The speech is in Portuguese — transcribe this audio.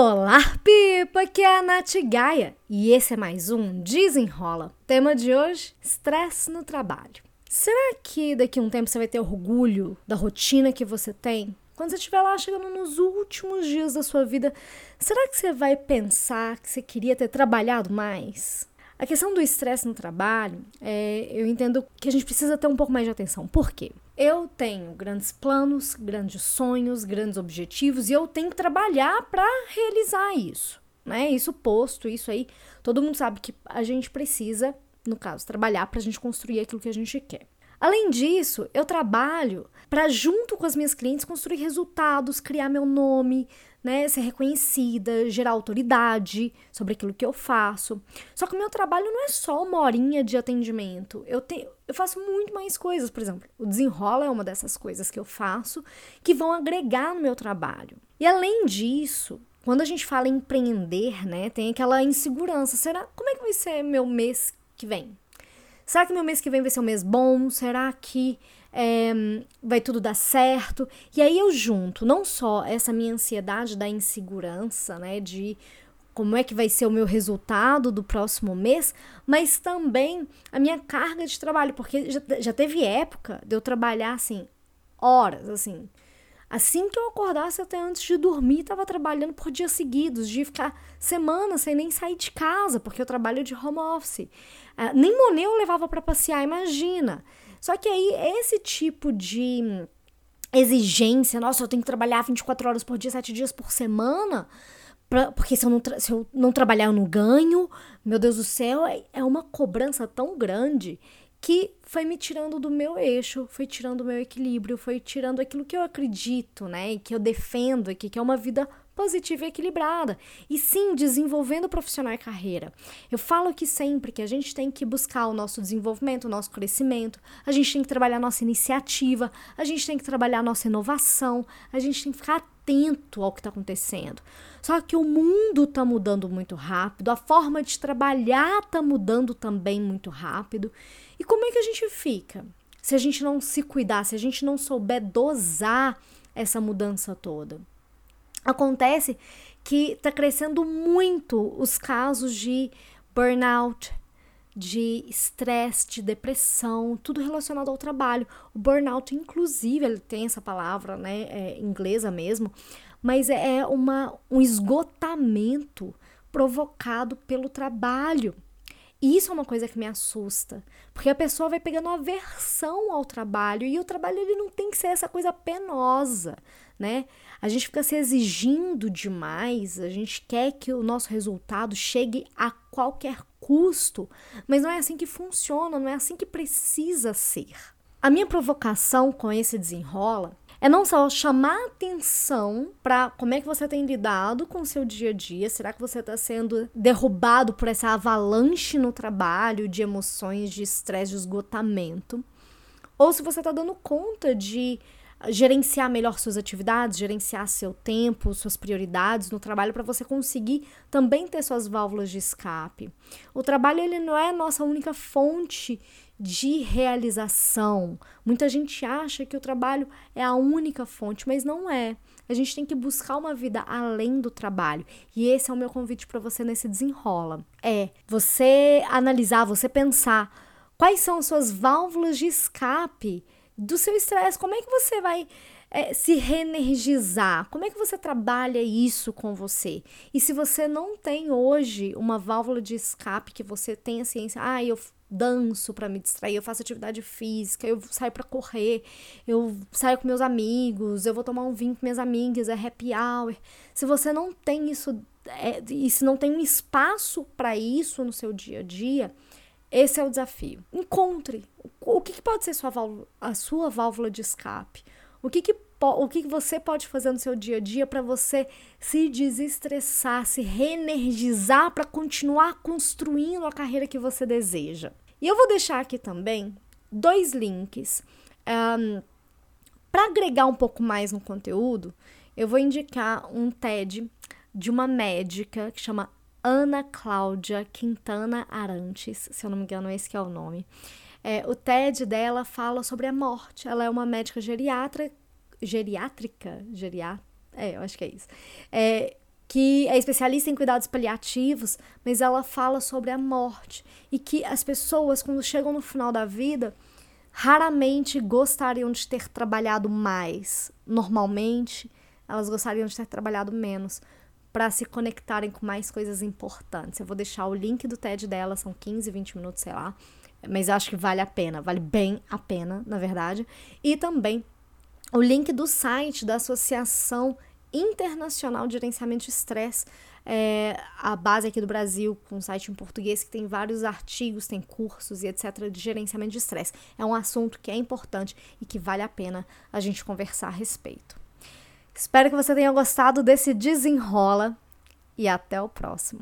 Olá, Pipa! Aqui é a Nath Gaia e esse é mais um Desenrola. Tema de hoje: estresse no trabalho. Será que daqui a um tempo você vai ter orgulho da rotina que você tem? Quando você estiver lá chegando nos últimos dias da sua vida, será que você vai pensar que você queria ter trabalhado mais? A questão do estresse no trabalho, é, eu entendo que a gente precisa ter um pouco mais de atenção. Por quê? Eu tenho grandes planos, grandes sonhos, grandes objetivos e eu tenho que trabalhar para realizar isso. Né? Isso posto, isso aí, todo mundo sabe que a gente precisa, no caso, trabalhar para a gente construir aquilo que a gente quer. Além disso, eu trabalho para, junto com as minhas clientes, construir resultados, criar meu nome, né, ser reconhecida, gerar autoridade sobre aquilo que eu faço. Só que o meu trabalho não é só uma horinha de atendimento. Eu, te, eu faço muito mais coisas. Por exemplo, o desenrola é uma dessas coisas que eu faço que vão agregar no meu trabalho. E além disso, quando a gente fala em empreender, né, tem aquela insegurança. Será como é que vai ser meu mês que vem? Será que meu mês que vem vai ser um mês bom? Será que é, vai tudo dar certo? E aí eu junto não só essa minha ansiedade da insegurança, né, de como é que vai ser o meu resultado do próximo mês, mas também a minha carga de trabalho, porque já, já teve época de eu trabalhar assim, horas, assim, Assim que eu acordasse até antes de dormir, estava trabalhando por dias seguidos, de ficar semanas sem nem sair de casa, porque eu trabalho de home office. Uh, nem Monet eu levava para passear, imagina. Só que aí, esse tipo de exigência, nossa, eu tenho que trabalhar 24 horas por dia, 7 dias por semana, pra, porque se eu, não se eu não trabalhar eu não ganho, meu Deus do céu, é, é uma cobrança tão grande que foi me tirando do meu eixo, foi tirando o meu equilíbrio, foi tirando aquilo que eu acredito, né, e que eu defendo aqui, que é uma vida positiva e equilibrada. E sim, desenvolvendo profissional e carreira. Eu falo aqui sempre que a gente tem que buscar o nosso desenvolvimento, o nosso crescimento, a gente tem que trabalhar a nossa iniciativa, a gente tem que trabalhar a nossa inovação, a gente tem que ficar atento ao que está acontecendo. Só que o mundo está mudando muito rápido, a forma de trabalhar está mudando também muito rápido. E como é que a gente fica? Se a gente não se cuidar, se a gente não souber dosar essa mudança toda. Acontece que está crescendo muito os casos de burnout, de estresse, de depressão, tudo relacionado ao trabalho. O burnout, inclusive, ele tem essa palavra, né, é, inglesa mesmo, mas é uma, um esgotamento provocado pelo trabalho. E isso é uma coisa que me assusta, porque a pessoa vai pegando aversão ao trabalho e o trabalho ele não tem que ser essa coisa penosa, né? A gente fica se exigindo demais, a gente quer que o nosso resultado chegue a qualquer custo, mas não é assim que funciona, não é assim que precisa ser. A minha provocação com esse desenrola é não só chamar atenção para como é que você tem lidado com o seu dia a dia, será que você está sendo derrubado por essa avalanche no trabalho de emoções, de estresse, de esgotamento, ou se você está dando conta de gerenciar melhor suas atividades, gerenciar seu tempo, suas prioridades no trabalho para você conseguir também ter suas válvulas de escape. O trabalho ele não é a nossa única fonte de realização. Muita gente acha que o trabalho é a única fonte, mas não é. A gente tem que buscar uma vida além do trabalho. E esse é o meu convite para você nesse desenrola. É você analisar, você pensar quais são as suas válvulas de escape do seu estresse. Como é que você vai é, se reenergizar? Como é que você trabalha isso com você? E se você não tem hoje uma válvula de escape que você tenha ciência, ah, eu danço para me distrair, eu faço atividade física, eu saio para correr, eu saio com meus amigos, eu vou tomar um vinho com minhas amigas, é happy hour. Se você não tem isso, é, e se não tem um espaço para isso no seu dia a dia, esse é o desafio. Encontre o que, que pode ser sua válvula, a sua válvula de escape. O que, que, o que, que você pode fazer no seu dia a dia para você se desestressar, se reenergizar para continuar construindo a carreira que você deseja. E eu vou deixar aqui também dois links. Um, para agregar um pouco mais no conteúdo, eu vou indicar um TED de uma médica que chama Ana Cláudia Quintana Arantes, se eu não me engano, esse é o nome. É, o TED dela fala sobre a morte. Ela é uma médica geriatra, geriátrica, geriá, é, eu acho que é isso. É, que é especialista em cuidados paliativos, mas ela fala sobre a morte e que as pessoas, quando chegam no final da vida, raramente gostariam de ter trabalhado mais. Normalmente, elas gostariam de ter trabalhado menos para se conectarem com mais coisas importantes. Eu vou deixar o link do TED dela, são 15, 20 minutos, sei lá. Mas acho que vale a pena, vale bem a pena, na verdade. E também o link do site da Associação Internacional de Gerenciamento de Estresse, é, a base aqui do Brasil, com um site em português que tem vários artigos, tem cursos e etc. de gerenciamento de estresse. É um assunto que é importante e que vale a pena a gente conversar a respeito. Espero que você tenha gostado desse desenrola e até o próximo.